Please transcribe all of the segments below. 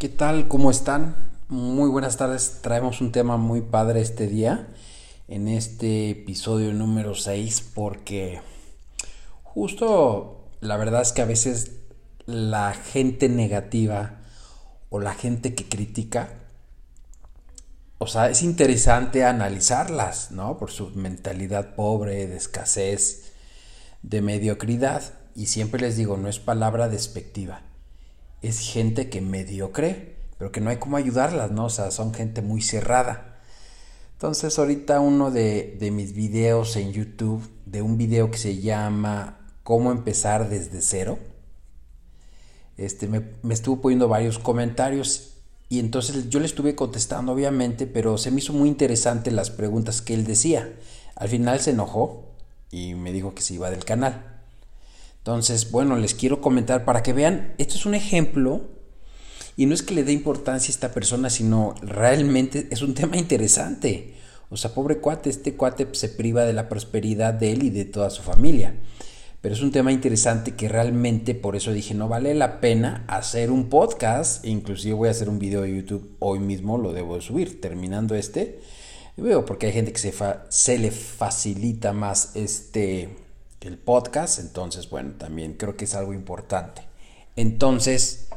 ¿Qué tal? ¿Cómo están? Muy buenas tardes. Traemos un tema muy padre este día, en este episodio número 6, porque justo la verdad es que a veces la gente negativa o la gente que critica, o sea, es interesante analizarlas, ¿no? Por su mentalidad pobre, de escasez, de mediocridad. Y siempre les digo, no es palabra despectiva es gente que medio cree, pero que no hay cómo ayudarlas, ¿no? O sea, son gente muy cerrada. Entonces ahorita uno de, mis videos en YouTube, de un video que se llama ¿Cómo empezar desde cero? Este, me, me estuvo poniendo varios comentarios y entonces yo le estuve contestando obviamente, pero se me hizo muy interesante las preguntas que él decía. Al final se enojó y me dijo que se iba del canal. Entonces, bueno, les quiero comentar para que vean, esto es un ejemplo y no es que le dé importancia a esta persona, sino realmente es un tema interesante. O sea, pobre cuate, este cuate se priva de la prosperidad de él y de toda su familia. Pero es un tema interesante que realmente por eso dije, no vale la pena hacer un podcast. Inclusive voy a hacer un video de YouTube hoy mismo, lo debo de subir, terminando este. veo porque hay gente que se le facilita más este el podcast, entonces bueno, también creo que es algo importante. Entonces,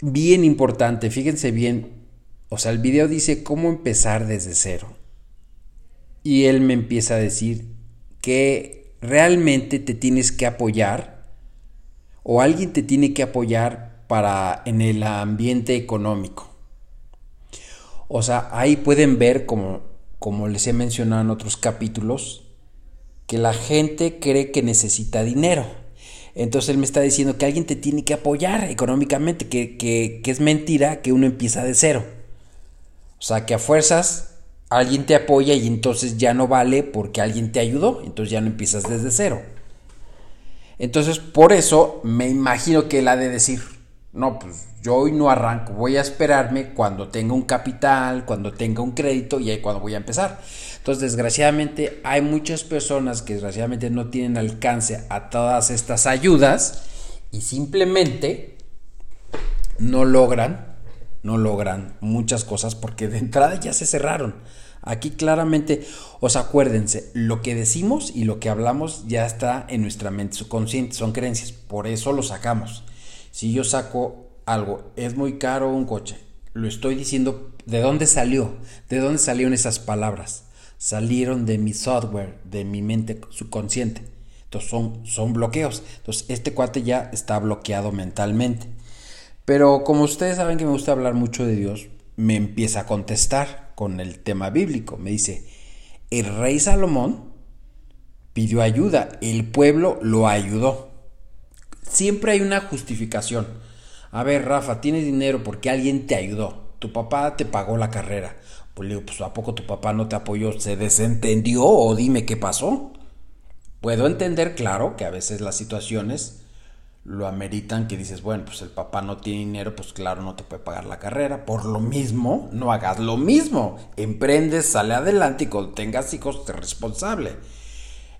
bien importante, fíjense bien, o sea, el video dice cómo empezar desde cero. Y él me empieza a decir que realmente te tienes que apoyar o alguien te tiene que apoyar para en el ambiente económico. O sea, ahí pueden ver como como les he mencionado en otros capítulos, que la gente cree que necesita dinero. Entonces él me está diciendo que alguien te tiene que apoyar económicamente, que, que, es mentira que uno empieza de cero. O sea, que a fuerzas alguien te apoya y entonces ya no vale porque alguien te ayudó, entonces ya no empiezas desde cero. Entonces por eso me imagino que él ha de decir, no, pues yo hoy no arranco, voy a esperarme cuando tenga un capital, cuando tenga un crédito y ahí cuando voy a empezar. Entonces, desgraciadamente, hay muchas personas que desgraciadamente no tienen alcance a todas estas ayudas y simplemente no logran, no logran muchas cosas porque de entrada ya se cerraron. Aquí claramente, os acuérdense, lo que decimos y lo que hablamos ya está en nuestra mente subconsciente, son creencias, por eso lo sacamos. Si yo saco algo, es muy caro un coche, lo estoy diciendo, ¿de dónde salió? ¿De dónde salieron esas palabras? salieron de mi software, de mi mente subconsciente. Entonces son, son bloqueos. Entonces este cuate ya está bloqueado mentalmente. Pero como ustedes saben que me gusta hablar mucho de Dios, me empieza a contestar con el tema bíblico. Me dice, el rey Salomón pidió ayuda, el pueblo lo ayudó. Siempre hay una justificación. A ver, Rafa, tienes dinero porque alguien te ayudó. Tu papá te pagó la carrera. Pues le digo, pues ¿a poco tu papá no te apoyó? ¿Se desentendió o dime qué pasó? Puedo entender, claro, que a veces las situaciones lo ameritan que dices, bueno, pues el papá no tiene dinero, pues claro, no te puede pagar la carrera. Por lo mismo, no hagas lo mismo. Emprendes, sale adelante y cuando tengas hijos, te responsable.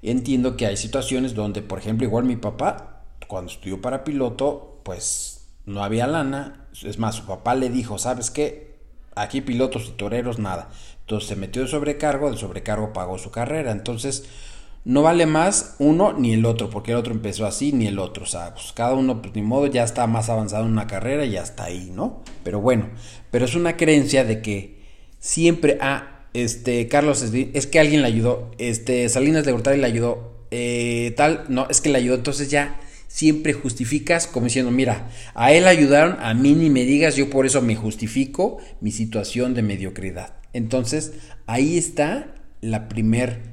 Entiendo que hay situaciones donde, por ejemplo, igual mi papá, cuando estudió para piloto, pues no había lana. Es más, su papá le dijo, ¿sabes qué? Aquí pilotos y toreros, nada. Entonces se metió de sobrecargo, el sobrecargo pagó su carrera. Entonces no vale más uno ni el otro, porque el otro empezó así ni el otro. O sea, pues cada uno, pues ni modo, ya está más avanzado en una carrera y ya está ahí, ¿no? Pero bueno, pero es una creencia de que siempre, ah, este, Carlos, es que alguien le ayudó, este, Salinas de Gortari le ayudó, eh, tal, no, es que le ayudó, entonces ya siempre justificas como diciendo, mira, a él ayudaron, a mí ni me digas, yo por eso me justifico mi situación de mediocridad. Entonces, ahí está la primer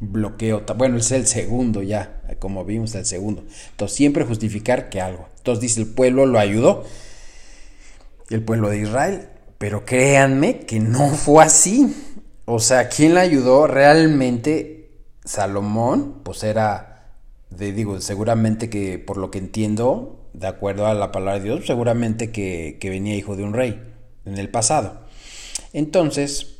bloqueo. Bueno, es el segundo ya, como vimos, el segundo. Entonces, siempre justificar que algo. Entonces dice, el pueblo lo ayudó, el pueblo de Israel, pero créanme que no fue así. O sea, ¿quién la ayudó realmente? Salomón, pues era digo, seguramente que por lo que entiendo, de acuerdo a la palabra de Dios, seguramente que, venía hijo de un rey en el pasado. Entonces,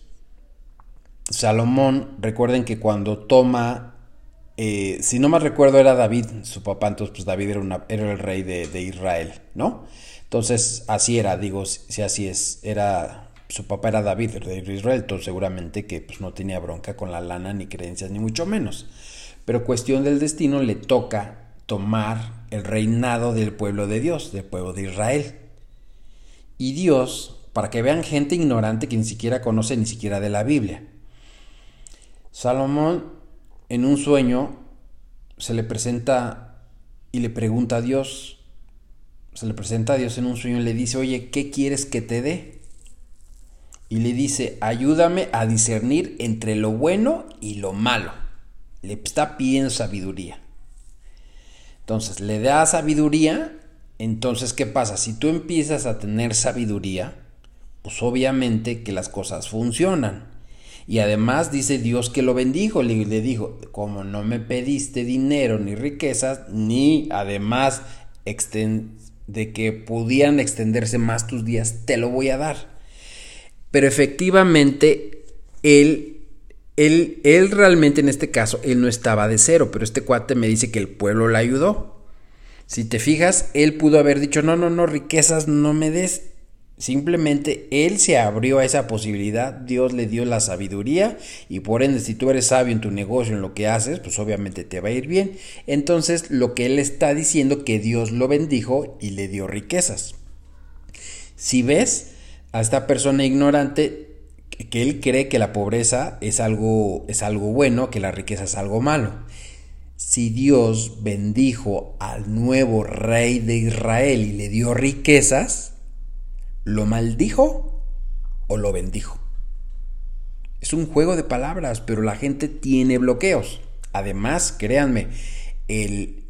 Salomón, recuerden que cuando toma eh, si no más recuerdo, era David, su papá, entonces pues David era, una, era el rey de, Israel, ¿no? Entonces así era, digo, si así es, era, su papá era David, el rey de Israel, entonces seguramente que pues, no tenía bronca con la lana, ni creencias, ni mucho menos. Pero cuestión del destino le toca tomar el reinado del pueblo de Dios, del pueblo de Israel. Y Dios, para que vean gente ignorante que ni siquiera conoce ni siquiera de la Biblia. Salomón en un sueño se le presenta y le pregunta a Dios, se le presenta a Dios en un sueño y le dice, oye, ¿qué quieres que te dé? Y le dice, ayúdame a discernir entre lo bueno y lo malo. Le está pidiendo sabiduría. Entonces, le da sabiduría, entonces, ¿qué pasa? Si tú empiezas a tener sabiduría, pues obviamente que las cosas funcionan. Y además dice Dios que lo bendijo, le, le dijo, como no me pediste dinero ni riquezas, ni además de que pudieran extenderse más tus días, te lo voy a dar. Pero efectivamente, él, él, él realmente en este caso, él no estaba de cero, pero este cuate me dice que el pueblo le ayudó. Si te fijas, él pudo haber dicho, no, no, no, riquezas no me des, Simplemente él se abrió a esa posibilidad, Dios le dio la sabiduría y por ende si tú eres sabio en tu negocio, en lo que haces, pues obviamente te va a ir bien. Entonces lo que él está diciendo que Dios lo bendijo y le dio riquezas. Si ves a esta persona ignorante que él cree que la pobreza es algo, es algo bueno, que la riqueza es algo malo. Si Dios bendijo al nuevo rey de Israel y le dio riquezas, ¿Lo maldijo o lo bendijo? Es un juego de palabras, pero la gente tiene bloqueos. Además, créanme, él,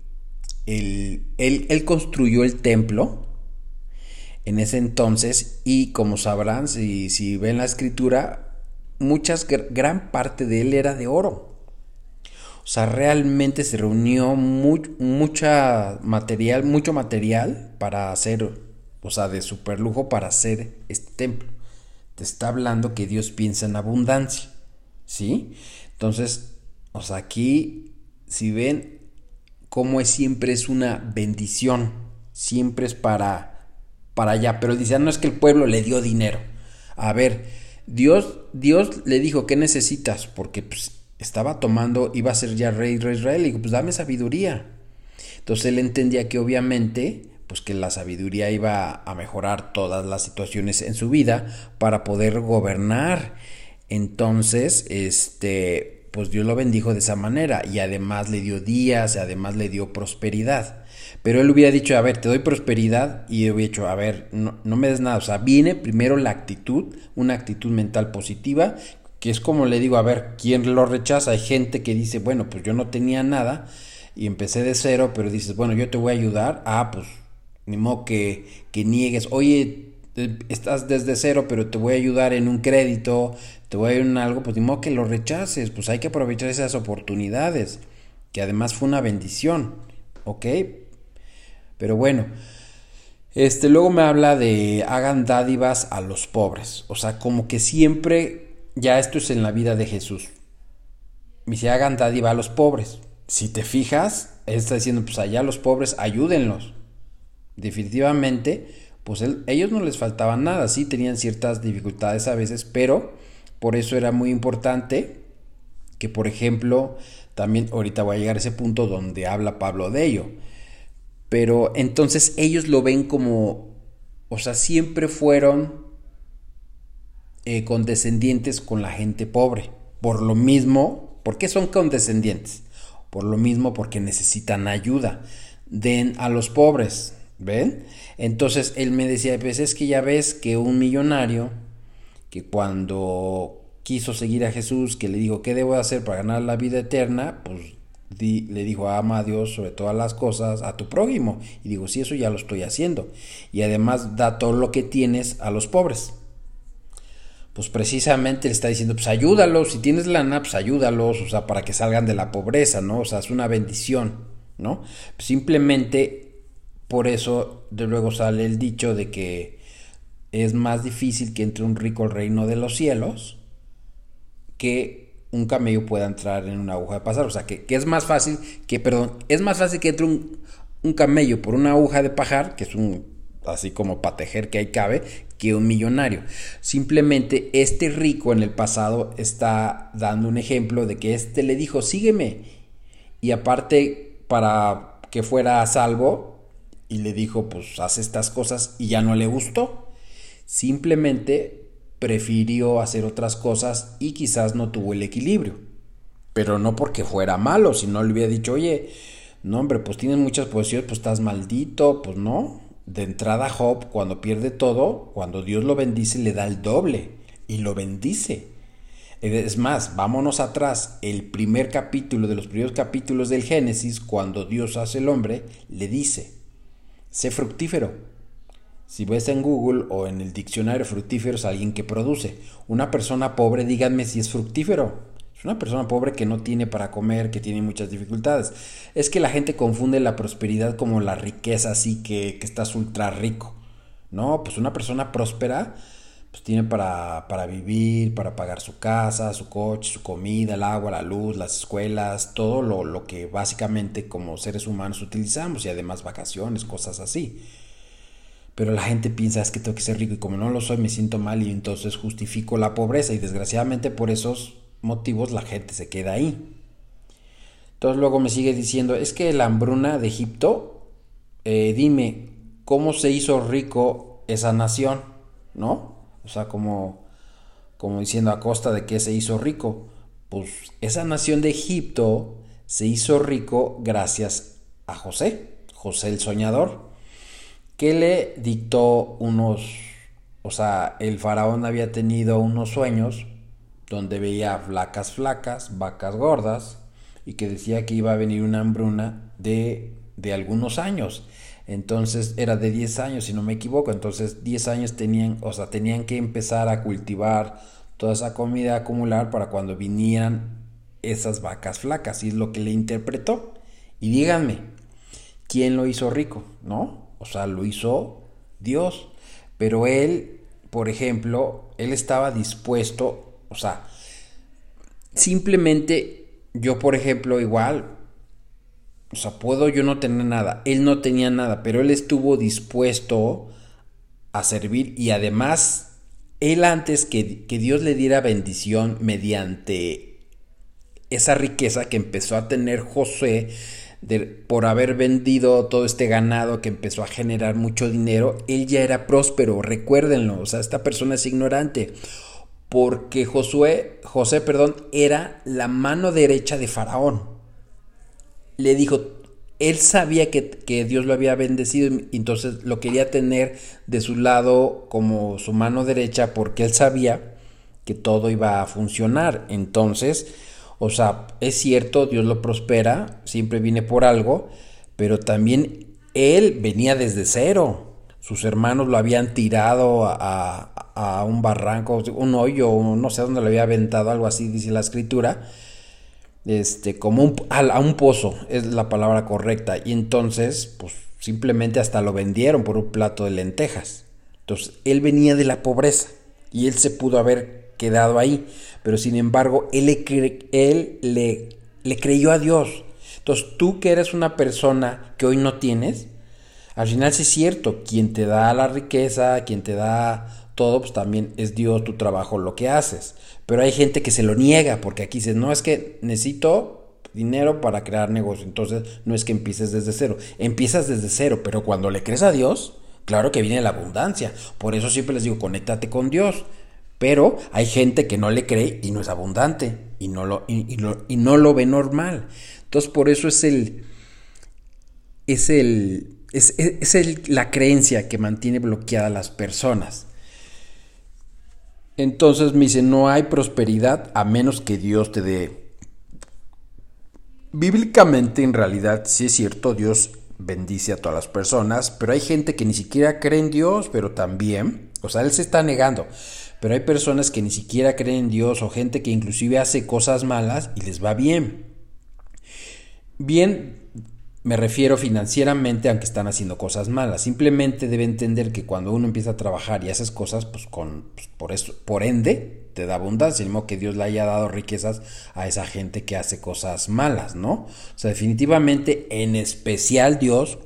él, construyó el templo en ese entonces y como sabrán, si, si ven la escritura, muchas, gran parte de él era de oro. O sea, realmente se reunió mucha material, mucho material para hacer o sea, de super lujo para hacer este templo. Te está hablando que Dios piensa en abundancia, ¿sí? Entonces, o sea, aquí, si ven cómo es, siempre es una bendición, siempre es para, para allá, pero dice, ah, no es que el pueblo le dio dinero. A ver, Dios, Dios le dijo, ¿qué necesitas? Porque pues, estaba tomando, iba a ser ya rey de Israel, y dijo, pues dame sabiduría. Entonces él entendía que obviamente pues que la sabiduría iba a mejorar todas las situaciones en su vida para poder gobernar. Entonces, este, pues Dios lo bendijo de esa manera y además le dio días, además le dio prosperidad. Pero él hubiera dicho, a ver, te doy prosperidad y hubiera dicho, a ver, no, no me des nada. O sea, viene primero la actitud, una actitud mental positiva, que es como le digo, a ver, ¿quién lo rechaza? Hay gente que dice, bueno, pues yo no tenía nada y empecé de cero, pero dices, bueno, yo te voy a ayudar. Ah, pues ni modo que, niegues, oye, estás desde cero, pero te voy a ayudar en un crédito, te voy a ayudar en algo, pues ni modo que lo rechaces, pues hay que aprovechar esas oportunidades, que además fue una bendición, ¿ok? Pero bueno, este luego me habla de hagan dádivas a los pobres, o sea, como que siempre, ya esto es en la vida de Jesús, me dice hagan dádiva a los pobres, si te fijas, él está diciendo, pues allá los pobres, ayúdenlos definitivamente, pues ellos no les faltaba nada, sí tenían ciertas dificultades a veces, pero por eso era muy importante que, por ejemplo, también ahorita voy a llegar a ese punto donde habla Pablo de ello, pero entonces ellos lo ven como, o sea, siempre fueron eh, condescendientes con la gente pobre, por lo mismo, ¿por qué son condescendientes? Por lo mismo, porque necesitan ayuda. Den a los pobres, ¿Ven? Entonces él me decía, pues es que ya ves que un millonario que cuando quiso seguir a Jesús, que le dijo, ¿qué debo hacer para ganar la vida eterna? Pues le dijo, ama a Dios sobre todas las cosas, a tu prójimo. Y digo, sí, eso ya lo estoy haciendo. Y además da todo lo que tienes a los pobres. Pues precisamente le está diciendo, pues ayúdalos, si tienes lana, pues ayúdalos, o sea, para que salgan de la pobreza, ¿no? O sea, es una bendición, ¿no? Simplemente por eso de luego sale el dicho de que es más difícil que entre un rico al reino de los cielos que un camello pueda entrar en una aguja de pasar. O sea, que, es más fácil que, perdón, es más fácil que entre un, un camello por una aguja de pajar, que es un, así como para tejer que ahí cabe, que un millonario. Simplemente este rico en el pasado está dando un ejemplo de que este le dijo, sígueme. Y aparte, para que fuera a salvo, y le dijo, pues haz estas cosas y ya no le gustó. Simplemente prefirió hacer otras cosas y quizás no tuvo el equilibrio. Pero no porque fuera malo, si no le hubiera dicho, oye, no hombre, pues tienes muchas posesiones, pues estás maldito, pues no. De entrada Job, cuando pierde todo, cuando Dios lo bendice, le da el doble y lo bendice. Es más, vámonos atrás, el primer capítulo de los primeros capítulos del Génesis, cuando Dios hace el hombre, le dice, sé fructífero. Si ves en Google o en el diccionario fructífero es alguien que produce. Una persona pobre, díganme si es fructífero. Es una persona pobre que no tiene para comer, que tiene muchas dificultades. Es que la gente confunde la prosperidad como la riqueza, así que, que estás ultra rico. No, pues una persona próspera pues tiene para, para, vivir, para pagar su casa, su coche, su comida, el agua, la luz, las escuelas, todo lo, lo que básicamente como seres humanos utilizamos y además vacaciones, cosas así. Pero la gente piensa es que tengo que ser rico y como no lo soy me siento mal y entonces justifico la pobreza y desgraciadamente por esos motivos la gente se queda ahí. Entonces luego me sigue diciendo, es que la hambruna de Egipto, eh, dime, ¿cómo se hizo rico esa nación? ¿No? O sea, como, como diciendo a costa de que se hizo rico. Pues esa nación de Egipto se hizo rico gracias a José, José el soñador, que le dictó unos, o sea, el faraón había tenido unos sueños donde veía flacas flacas, vacas gordas, y que decía que iba a venir una hambruna de, de algunos años. Entonces era de 10 años, si no me equivoco. Entonces 10 años tenían, o sea, tenían que empezar a cultivar toda esa comida, acumular para cuando vinieran esas vacas flacas. Y es lo que le interpretó. Y díganme, ¿quién lo hizo rico? ¿No? O sea, lo hizo Dios. Pero él, por ejemplo, él estaba dispuesto o sea, simplemente yo, por ejemplo, igual, o sea, puedo yo no tener nada. Él no tenía nada, pero él estuvo dispuesto a servir y además, él antes que, que Dios le diera bendición mediante esa riqueza que empezó a tener José, por haber vendido todo este ganado que empezó a generar mucho dinero, él ya era próspero, recuérdenlo, o sea, esta persona es ignorante porque Josué, José, perdón, era la mano derecha de Faraón. Le dijo, él sabía que, que, Dios lo había bendecido entonces lo quería tener de su lado como su mano derecha porque él sabía que todo iba a funcionar. Entonces, o sea, es cierto, Dios lo prospera, siempre viene por algo, pero también él venía desde cero. Sus hermanos lo habían tirado a, a un barranco, un hoyo, no sé dónde le había aventado, algo así dice la escritura, este, como un, a, un pozo, es la palabra correcta, y entonces, pues simplemente hasta lo vendieron por un plato de lentejas. Entonces, él venía de la pobreza y él se pudo haber quedado ahí, pero sin embargo, él le, creyó a Dios. Entonces, tú que eres una persona que hoy no tienes, al final sí es cierto, quien te da la riqueza, quien te da todo, pues también es Dios tu trabajo lo que haces. Pero hay gente que se lo niega porque aquí dice, no es que necesito dinero para crear negocio. Entonces no es que empieces desde cero. Empiezas desde cero, pero cuando le crees a Dios, claro que viene la abundancia. Por eso siempre les digo, conéctate con Dios. Pero hay gente que no le cree y no es abundante y no lo, y, no lo ve normal. Entonces por eso es el... Es el es, es el, la creencia que mantiene bloqueada a las personas. Entonces me dice, no hay prosperidad a menos que Dios te dé. Bíblicamente, en realidad, sí es cierto, Dios bendice a todas las personas, pero hay gente que ni siquiera cree en Dios, pero también, o sea, Él se está negando, pero hay personas que ni siquiera creen en Dios o gente que inclusive hace cosas malas y les va bien. Bien, me refiero financieramente aunque están haciendo cosas malas. Simplemente debe entender que cuando uno empieza a trabajar y haces cosas, pues con pues, por eso, por ende, te da abundancia, modo que Dios le haya dado riquezas a esa gente que hace cosas malas, ¿no? O sea, definitivamente, en especial Dios,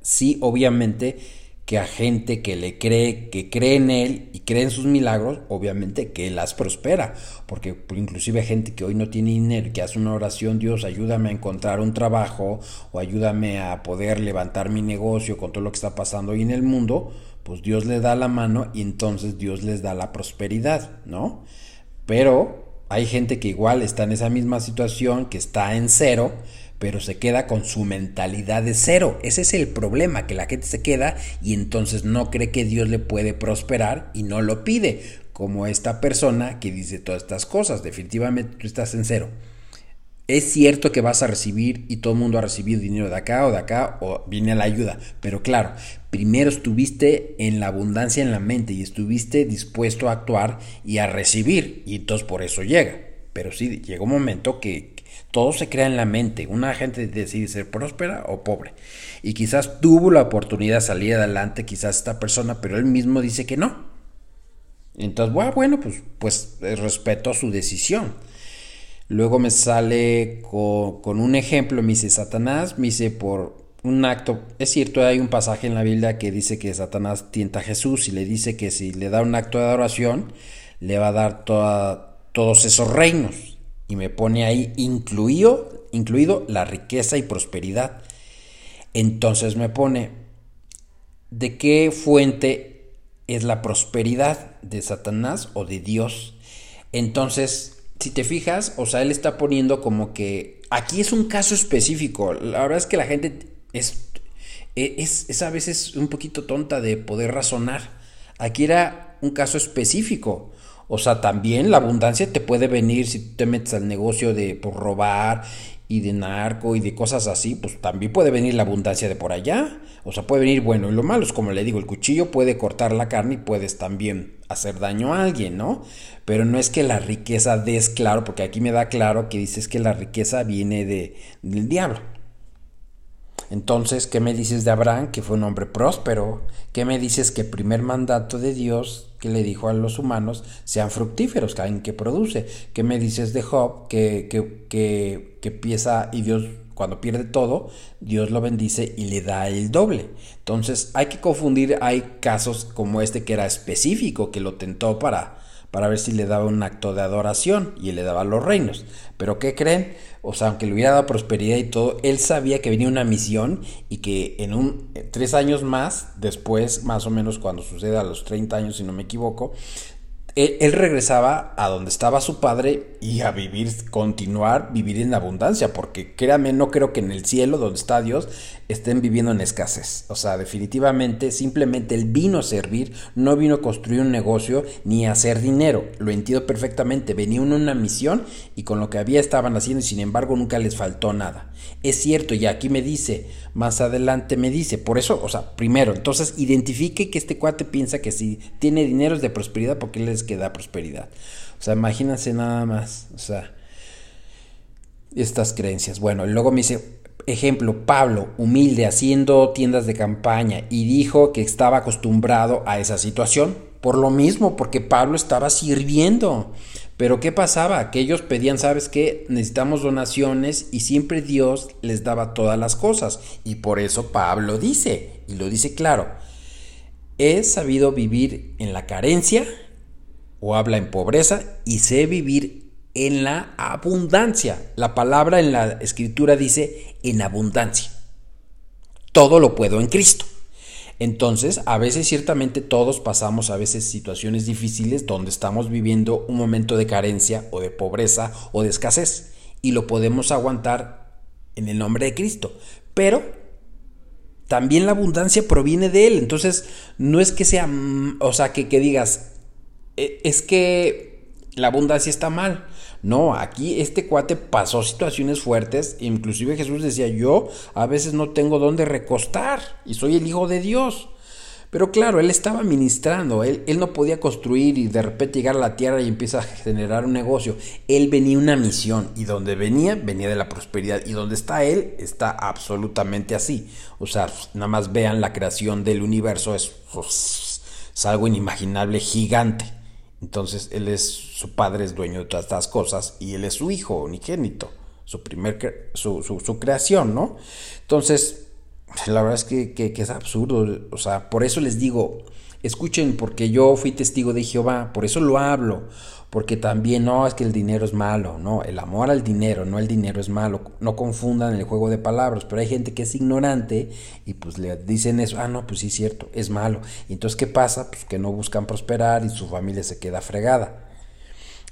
sí, obviamente, que a gente que le cree, que cree en Él y cree en sus milagros, obviamente que las prospera. Porque inclusive gente que hoy no tiene dinero, que hace una oración, Dios, ayúdame a encontrar un trabajo o ayúdame a poder levantar mi negocio con todo lo que está pasando hoy en el mundo, pues Dios le da la mano y entonces Dios les da la prosperidad, ¿no? Pero hay gente que igual está en esa misma situación, que está en cero, pero se queda con su mentalidad de cero. Ese es el problema, que la gente se queda y entonces no cree que Dios le puede prosperar y no lo pide, como esta persona que dice todas estas cosas. Definitivamente tú estás en cero. Es cierto que vas a recibir y todo el mundo ha recibido dinero de acá o de acá o viene la ayuda, pero claro, primero estuviste en la abundancia en la mente y estuviste dispuesto a actuar y a recibir y entonces por eso llega. Pero sí, llega un momento que, todo se crea en la mente. Una gente decide ser próspera o pobre. Y quizás tuvo la oportunidad de salir adelante, quizás esta persona, pero él mismo dice que no. Entonces, bueno, pues, pues eh, respeto su decisión. Luego me sale con, un ejemplo, me dice Satanás, me dice por un acto, es cierto, hay un pasaje en la Biblia que dice que Satanás tienta a Jesús y le dice que si le da un acto de adoración, le va a dar todos esos reinos y me pone ahí incluido, incluido la riqueza y prosperidad. Entonces me pone, ¿de qué fuente es la prosperidad? ¿De Satanás o de Dios? Entonces, si te fijas, o sea, él está poniendo como que aquí es un caso específico. La verdad es que la gente es, es, es a veces un poquito tonta de poder razonar. Aquí era un caso específico. O sea, también la abundancia te puede venir si te metes al negocio de por robar y de narco y de cosas así, pues también puede venir la abundancia de por allá. O sea, puede venir, bueno, y lo malo es como le digo, el cuchillo puede cortar la carne y puedes también hacer daño a alguien, ¿no? Pero no es que la riqueza des claro, porque aquí me da claro que dices que la riqueza viene de, del diablo. Entonces, ¿qué me dices de Abraham, que fue un hombre próspero? ¿Qué me dices que el primer mandato de Dios que le dijo a los humanos sean fructíferos, en que produce? ¿Qué me dices de Job, que, que, que, que empieza y Dios cuando pierde todo, Dios lo bendice y le da el doble. Entonces hay que confundir, hay casos como este que era específico, que lo tentó para, para ver si le daba un acto de adoración y le daba los reinos. Pero ¿qué creen? O sea, aunque le hubiera dado prosperidad y todo, él sabía que venía una misión y que en un tres años más, después, más o menos cuando suceda a los 30 años, si no me equivoco, él, regresaba a donde estaba su padre y a vivir, continuar, vivir en abundancia, porque créame, no creo que en el cielo, donde está Dios, estén viviendo en escasez. O sea, definitivamente, simplemente él vino a servir, no vino a construir un negocio ni a hacer dinero. Lo entiendo perfectamente, venía en una misión y con lo que había estaban haciendo y sin embargo nunca les faltó nada. Es cierto, y aquí me dice, más adelante me dice, por eso, o sea, primero, entonces identifique que este cuate piensa que si tiene dinero es de prosperidad porque que da prosperidad. O sea, imagínense nada más, o sea, estas creencias. Bueno, luego me dice, ejemplo, Pablo, humilde, haciendo tiendas de campaña, y dijo que estaba acostumbrado a esa situación. Por lo mismo, porque Pablo estaba sirviendo. Pero ¿qué pasaba? Que ellos pedían, ¿sabes qué? Necesitamos donaciones y siempre Dios les daba todas las cosas. Y por eso Pablo dice, y lo dice claro, he sabido vivir en la carencia o habla en pobreza y sé vivir en la abundancia. La palabra en la escritura dice en abundancia. Todo lo puedo en Cristo. Entonces, a veces ciertamente todos pasamos a veces situaciones difíciles donde estamos viviendo un momento de carencia o de pobreza o de escasez y lo podemos aguantar en el nombre de Cristo. Pero también la abundancia proviene de Él. Entonces, no es que sea, mm, o sea, que, que digas, es que la abundancia está mal. No, aquí este cuate pasó situaciones fuertes, inclusive Jesús decía, yo a veces no tengo dónde recostar y soy el Hijo de Dios. Pero claro, él estaba ministrando, él, él, no podía construir y de repente llegar a la tierra y empieza a generar un negocio. Él venía una misión y donde venía, venía de la prosperidad y donde está él, está absolutamente así. O sea, nada más vean la creación del universo, es, pues, es algo inimaginable, gigante. Entonces, él es, su padre es dueño de todas estas cosas y él es su hijo unigénito, su primer, su, su, su creación, ¿no? Entonces, la verdad es que, que, es absurdo. O sea, por eso les digo, escuchen, porque yo fui testigo de Jehová, por eso lo hablo. Porque también no es que el dinero es malo, no, el amor al dinero, no el dinero es malo. No confundan el juego de palabras, pero hay gente que es ignorante y pues le dicen eso, ah, no, pues sí es cierto, es malo. Y entonces, ¿qué pasa? Pues que no buscan prosperar y su familia se queda fregada.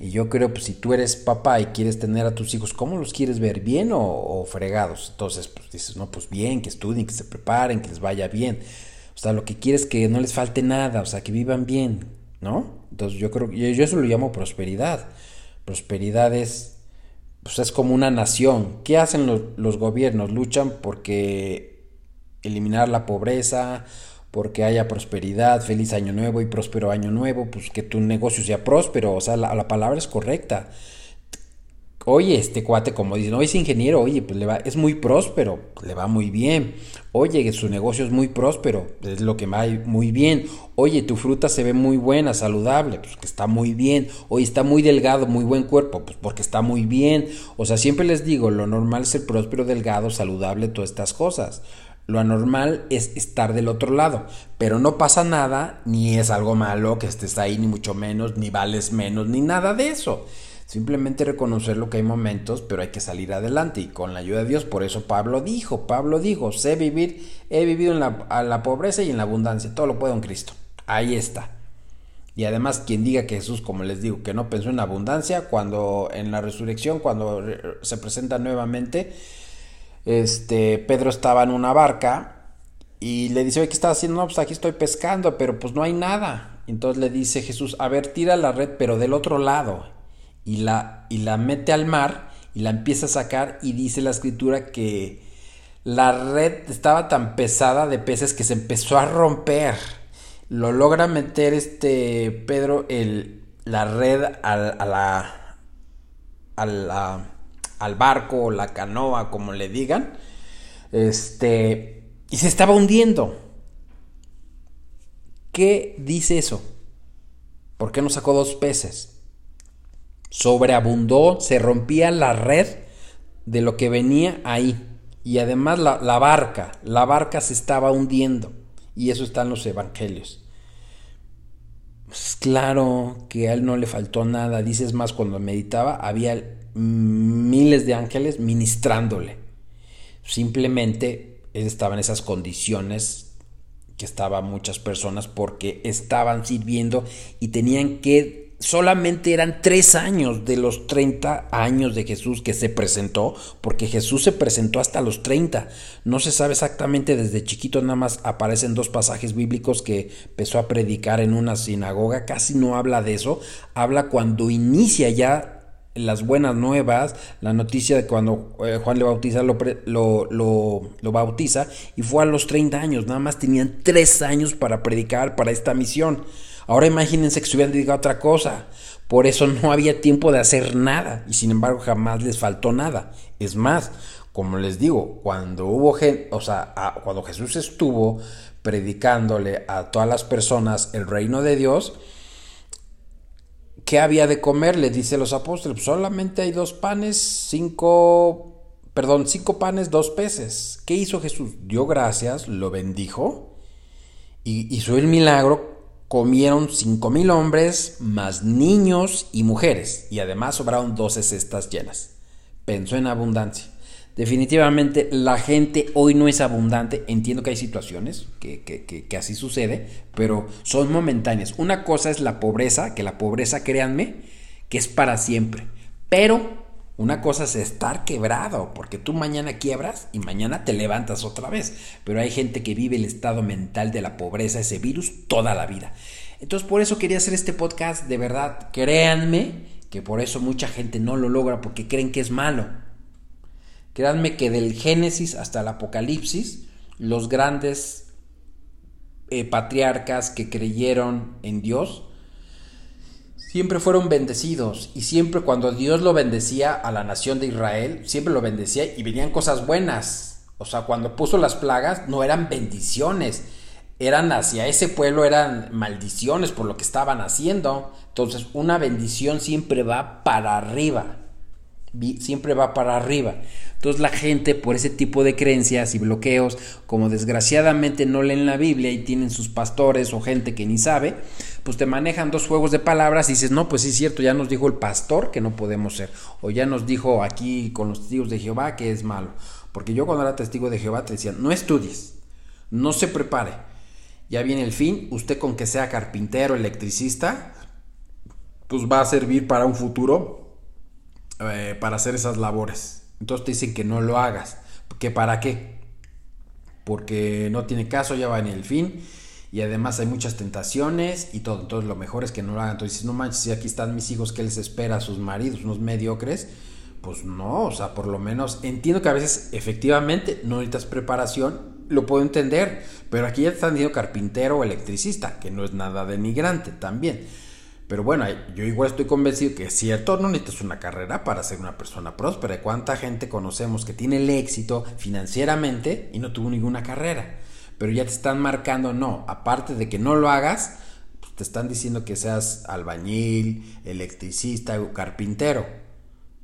Y yo creo, pues si tú eres papá y quieres tener a tus hijos, ¿cómo los quieres ver? ¿Bien o, fregados? Entonces, pues dices, no, pues bien, que estudien, que se preparen, que les vaya bien. O sea, lo que quieres es que no les falte nada, o sea, que vivan bien, ¿no? Entonces yo creo, yo, yo eso lo llamo prosperidad. Prosperidad es, pues es como una nación. ¿Qué hacen los, los gobiernos? Luchan porque eliminar la pobreza porque haya prosperidad, feliz año nuevo y próspero año nuevo, pues que tu negocio sea próspero, o sea, la, palabra es correcta. Oye, este cuate, como dice, no es ingeniero, oye, pues le va, es muy próspero, le va muy bien. Oye, su negocio es muy próspero, es lo que va muy bien. Oye, tu fruta se ve muy buena, saludable, pues que está muy bien. Oye, está muy delgado, muy buen cuerpo, pues porque está muy bien. O sea, siempre les digo, lo normal es ser próspero, delgado, saludable, todas estas cosas. Lo anormal es estar del otro lado, pero no pasa nada, ni es algo malo que estés ahí, ni mucho menos, ni vales menos, ni nada de eso. Simplemente reconocer lo que hay momentos, pero hay que salir adelante y con la ayuda de Dios. Por eso Pablo dijo, Pablo dijo, sé vivir, he vivido en la, la pobreza y en la abundancia, todo lo puedo en Cristo. Ahí está. Y además quien diga que Jesús, como les digo, que no pensó en abundancia, cuando en la resurrección, cuando se presenta nuevamente, este, Pedro estaba en una barca y le dice, oye, ¿qué estás haciendo? No, pues aquí estoy pescando, pero pues no hay nada. Entonces le dice Jesús, a ver, tira la red, pero del otro lado. Y la, y la mete al mar y la empieza a sacar y dice la escritura que la red estaba tan pesada de peces que se empezó a romper. Lo logra meter este Pedro el, la red a, a la, a la al barco o la canoa, como le digan, este, y se estaba hundiendo. ¿Qué dice eso? ¿Por qué no sacó dos peces? Sobreabundó, se rompía la red de lo que venía ahí. Y además la, la barca, la barca se estaba hundiendo. Y eso está en los evangelios. Pues claro que a él no le faltó nada. Dices más, cuando meditaba había miles de ángeles ministrándole. Simplemente estaba en esas condiciones que estaban muchas personas porque estaban sirviendo y tenían que solamente eran tres años de los 30 años de Jesús que se presentó, porque Jesús se presentó hasta los 30. No se sabe exactamente desde chiquito, nada más aparecen dos pasajes bíblicos que empezó a predicar en una sinagoga, casi no habla de eso, habla cuando inicia ya las buenas nuevas, la noticia de cuando eh, Juan le bautiza lo, lo, lo, bautiza y fue a los 30 años, nada más tenían 3 años para predicar para esta misión. Ahora imagínense que se hubieran dedicado a otra cosa, por eso no había tiempo de hacer nada y sin embargo jamás les faltó nada. Es más, como les digo, cuando hubo o sea, cuando Jesús estuvo predicándole a todas las personas el reino de Dios, ¿Qué había de comer? Le dice los apóstoles, pues solamente hay dos panes, cinco, perdón, cinco panes, dos peces. ¿Qué hizo Jesús? Dio gracias, lo bendijo y hizo el milagro. Comieron cinco mil hombres, más niños y mujeres, y además sobraron doce cestas llenas. Pensó en abundancia. Definitivamente la gente hoy no es abundante. Entiendo que hay situaciones que, que, así sucede, pero son momentáneas. Una cosa es la pobreza, que la pobreza, créanme, que es para siempre. Pero una cosa es estar quebrado, porque tú mañana quiebras y mañana te levantas otra vez. Pero hay gente que vive el estado mental de la pobreza, ese virus, toda la vida. Entonces por eso quería hacer este podcast, de verdad, créanme que por eso mucha gente no lo logra porque creen que es malo. Créanme que del Génesis hasta el Apocalipsis, los grandes eh, patriarcas que creyeron en Dios, siempre fueron bendecidos y siempre cuando Dios lo bendecía a la nación de Israel, siempre lo bendecía y venían cosas buenas. O sea, cuando puso las plagas no eran bendiciones, eran hacia ese pueblo, eran maldiciones por lo que estaban haciendo. Entonces, una bendición siempre va para arriba siempre va para arriba. Entonces la gente por ese tipo de creencias y bloqueos, como desgraciadamente no leen la Biblia y tienen sus pastores o gente que ni sabe, pues te manejan dos juegos de palabras y dices, no, pues sí es cierto, ya nos dijo el pastor que no podemos ser, o ya nos dijo aquí con los testigos de Jehová que es malo. Porque yo cuando era testigo de Jehová te decían, no estudies, no se prepare, ya viene el fin, usted con que sea carpintero, electricista, pues va a servir para un futuro eh, para hacer esas labores. Entonces te dicen que no lo hagas. ¿Que para qué? Porque no tiene caso, ya va en el fin. Y además hay muchas tentaciones y todo. Entonces lo mejor es que no lo hagan. Entonces, no manches, si aquí están mis hijos, ¿qué les espera a sus maridos? Unos mediocres. Pues no, o sea, por lo menos entiendo que a veces efectivamente no necesitas preparación, lo puedo entender, pero aquí ya están diciendo carpintero o electricista, que no es nada denigrante también. Pero bueno, yo igual estoy convencido que es cierto, no necesitas una carrera para ser una persona próspera. ¿Cuánta gente conocemos que tiene el éxito financieramente y no tuvo ninguna carrera? Pero ya te están marcando, no, aparte de que no lo hagas, pues te están diciendo que seas albañil, electricista o carpintero.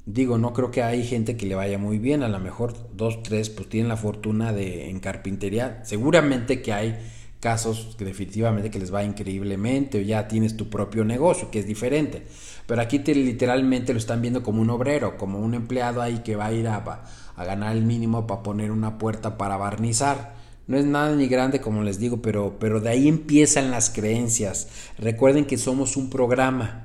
Digo, no creo que hay gente que le vaya muy bien, a lo mejor dos, tres, pues tienen la fortuna de en carpintería. Seguramente que hay casos que definitivamente que les va increíblemente o ya tienes tu propio negocio, que es diferente. Pero aquí te, literalmente lo están viendo como un obrero, como un empleado ahí que va a ir a, a ganar el mínimo para poner una puerta para barnizar. No es nada ni grande como les digo, pero, pero de ahí empiezan las creencias. Recuerden que somos un programa.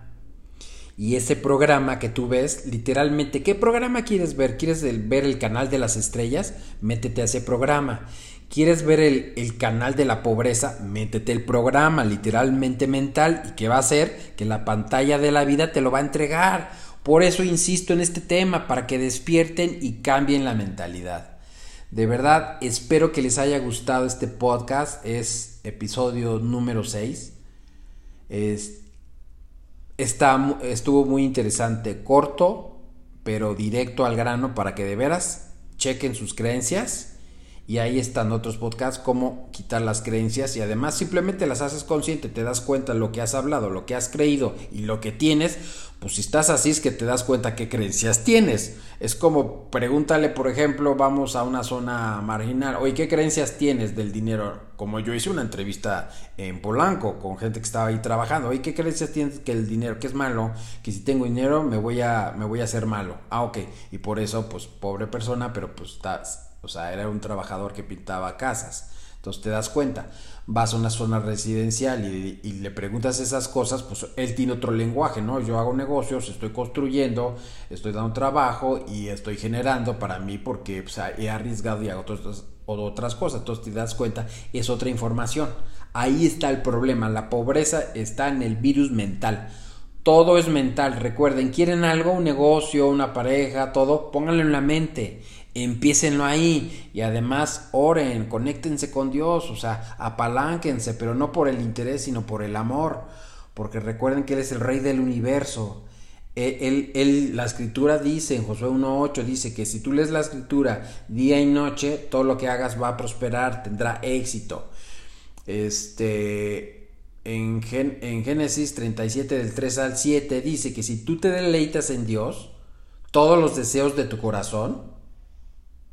Y ese programa que tú ves, literalmente, ¿qué programa quieres ver? ¿Quieres ver el canal de las estrellas? Métete a ese programa. ¿Quieres ver el, canal de la pobreza? Métete el programa literalmente mental y que va a hacer que la pantalla de la vida te lo va a entregar. Por eso insisto en este tema, para que despierten y cambien la mentalidad. De verdad, espero que les haya gustado este podcast. Es episodio número 6. está, estuvo muy interesante, corto, pero directo al grano para que de veras chequen sus creencias y ahí están otros podcasts, cómo quitar las creencias y además simplemente las haces consciente, te das cuenta lo que has hablado, lo que has creído y lo que tienes, pues si estás así es que te das cuenta qué creencias tienes. Es como pregúntale, por ejemplo, vamos a una zona marginal, oye, ¿qué creencias tienes del dinero? Como yo hice una entrevista en Polanco con gente que estaba ahí trabajando, oye, ¿qué creencias tienes que el dinero, que es malo, que si tengo dinero me voy a, me voy a hacer malo? Ah, ok, y por eso, pues, pobre persona, pero pues estás o sea, era un trabajador que pintaba casas. Entonces te das cuenta, vas a una zona residencial y, le preguntas esas cosas, pues él tiene otro lenguaje, ¿no? Yo hago negocios, estoy construyendo, estoy dando trabajo y estoy generando para mí porque he arriesgado y hago otras, otras cosas. Entonces te das cuenta, es otra información. Ahí está el problema, la pobreza está en el virus mental. Todo es mental, recuerden, quieren algo, un negocio, una pareja, todo, pónganlo en la mente Empiecenlo ahí y además oren, conéctense con Dios, o sea, apalánquense, pero no por el interés, sino por el amor, porque recuerden que Él es el Rey del universo. Él, él, la escritura dice en Josué 1.8, dice que si tú lees la escritura día y noche, todo lo que hagas va a prosperar, tendrá éxito. Este, en, en Génesis 37 del 3 al 7 dice que si tú te deleitas en Dios, todos los deseos de tu corazón,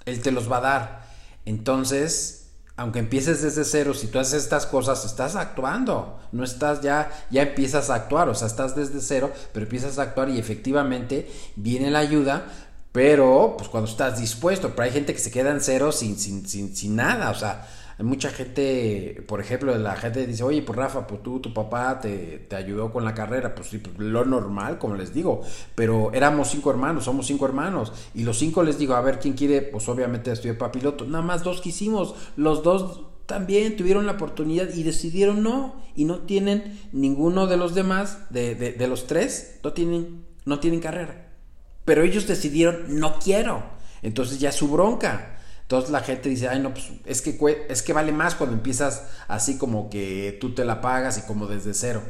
él te los va a dar. Entonces, aunque empieces desde cero, si tú haces estas cosas, estás actuando, no estás ya, ya empiezas a actuar, o sea, estás desde cero, pero empiezas a actuar y efectivamente viene la ayuda, pero pues cuando estás dispuesto, pero hay gente que se queda en cero sin, sin, sin, sin nada, o sea, mucha gente, por ejemplo, la gente dice, oye, pues Rafa, pues tú, tu papá te, ayudó con la carrera, pues sí, pues lo normal, como les digo, pero éramos cinco hermanos, somos cinco hermanos, y los cinco les digo, a ver, ¿quién quiere? Pues obviamente estudiar para piloto, nada más dos quisimos, los dos también tuvieron la oportunidad y decidieron no, y no tienen ninguno de los demás, de, de, de los tres, no tienen, no tienen carrera, pero ellos decidieron, no quiero, entonces ya su bronca, Entonces la gente dice, ay no, pues es que, es que vale más cuando empiezas así como que tú te la pagas y como desde cero.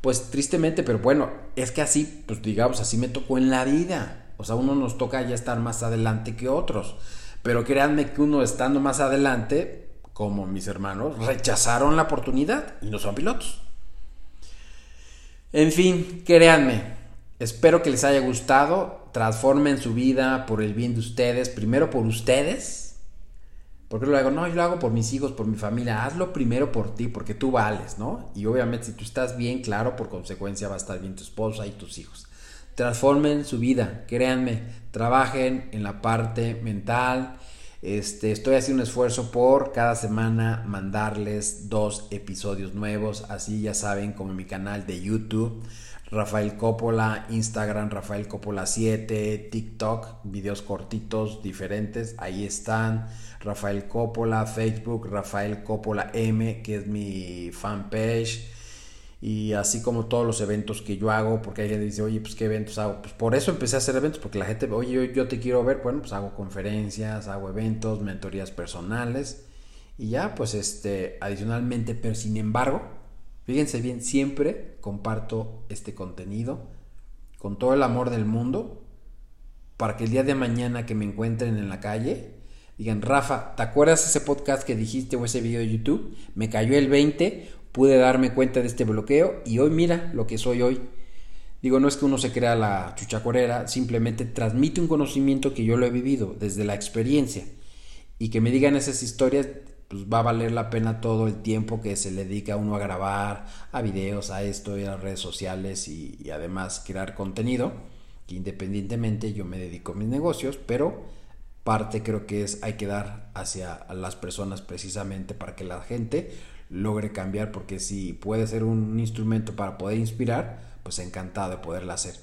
Pues tristemente, pero bueno, es que así, pues digamos, así me tocó en la vida. O sea, uno nos toca ya estar más adelante que otros. Pero créanme que uno estando más adelante, como mis hermanos, rechazaron la oportunidad y no son pilotos. En fin, créanme, espero que les haya gustado, transformen su vida por el bien de ustedes, primero por ustedes, porque lo hago, no, yo lo hago por mis hijos, por mi familia, hazlo primero por ti, porque tú vales, ¿no? Y obviamente si tú estás bien, claro, por consecuencia va a estar bien tu esposa y tus hijos. Transformen su vida, créanme, trabajen en la parte mental, este, estoy haciendo un esfuerzo por cada semana mandarles dos episodios nuevos, así ya saben, como mi canal de YouTube, Rafael Coppola, Instagram, Rafael Coppola 7, TikTok, videos cortitos diferentes, ahí están. Rafael Coppola, Facebook, Rafael Coppola M, que es mi fanpage y así como todos los eventos que yo hago, porque hay gente que dice, oye, pues qué eventos hago. Pues por eso empecé a hacer eventos, porque la gente, oye, yo, te quiero ver, bueno, pues hago conferencias, hago eventos, mentorías personales y ya, pues este, adicionalmente, pero sin embargo, fíjense bien, siempre comparto este contenido con todo el amor del mundo para que el día de mañana que me encuentren en la calle, digan, Rafa, ¿te acuerdas ese podcast que dijiste o ese video de YouTube? Me cayó el 20 pude darme cuenta de este bloqueo y hoy mira lo que soy hoy. Digo, no es que uno se crea la chuchacorera, simplemente transmite un conocimiento que yo lo he vivido desde la experiencia y que me digan esas historias, pues va a valer la pena todo el tiempo que se le dedica uno a grabar, a videos, a esto, a redes sociales y, y además crear contenido, que independientemente yo me dedico a mis negocios, pero parte creo que es hay que dar hacia las personas precisamente para que la gente logre cambiar, porque si puede ser un instrumento para poder inspirar, pues encantado de poderla hacer.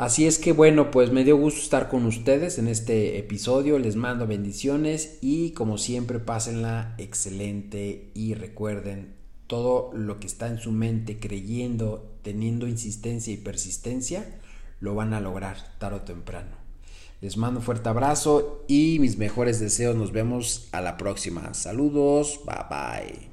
Así es que bueno, pues me dio gusto estar con ustedes en este episodio, les mando bendiciones y como siempre pásenla excelente y recuerden todo lo que está en su mente creyendo, teniendo insistencia y persistencia, lo van a lograr tarde o temprano. Les mando un fuerte abrazo y mis mejores deseos. Nos vemos a la próxima. Saludos. Bye bye.